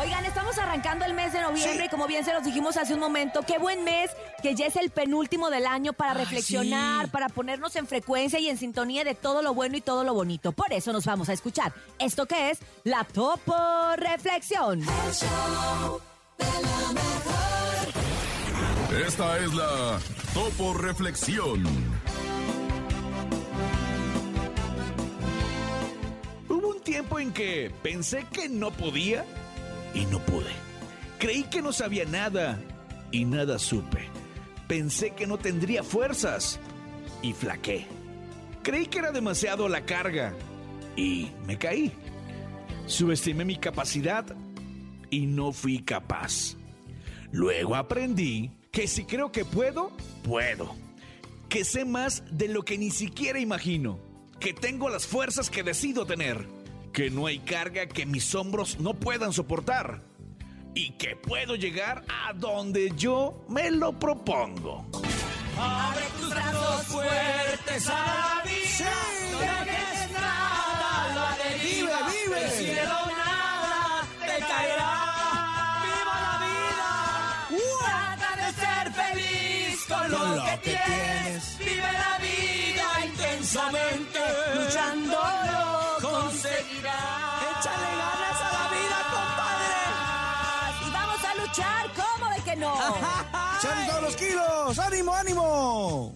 Oigan, estamos arrancando el mes de noviembre y como bien se los dijimos hace un momento, qué buen mes que ya es el penúltimo del año para reflexionar, para ponernos en frecuencia y en sintonía de todo lo bueno y todo lo bonito. Por eso nos vamos a escuchar esto que es la Topo Reflexión. Esta es la Topo Reflexión. Hubo un tiempo en que pensé que no podía y no pude. Creí que no sabía nada y nada supe. Pensé que no tendría fuerzas y flaqué. Creí que era demasiado la carga y me caí. Subestimé mi capacidad y no fui capaz. Luego aprendí que si creo que puedo, puedo. Que sé más de lo que ni siquiera imagino. Que tengo las fuerzas que decido tener. Que no hay carga que mis hombros no puedan soportar. Y que puedo llegar a donde yo me lo propongo. Abre tus brazos fuertes a la vida. No dejes nada la deriva. Vive, vive. El cielo nada te caerá. ¡Viva la vida! Trata de ser feliz con, lo, lo que, que tienes. Vive la vida intensamente. Luchar, ¿cómo de que no? ¡Echan todos los kilos! ¡Ánimo, ánimo!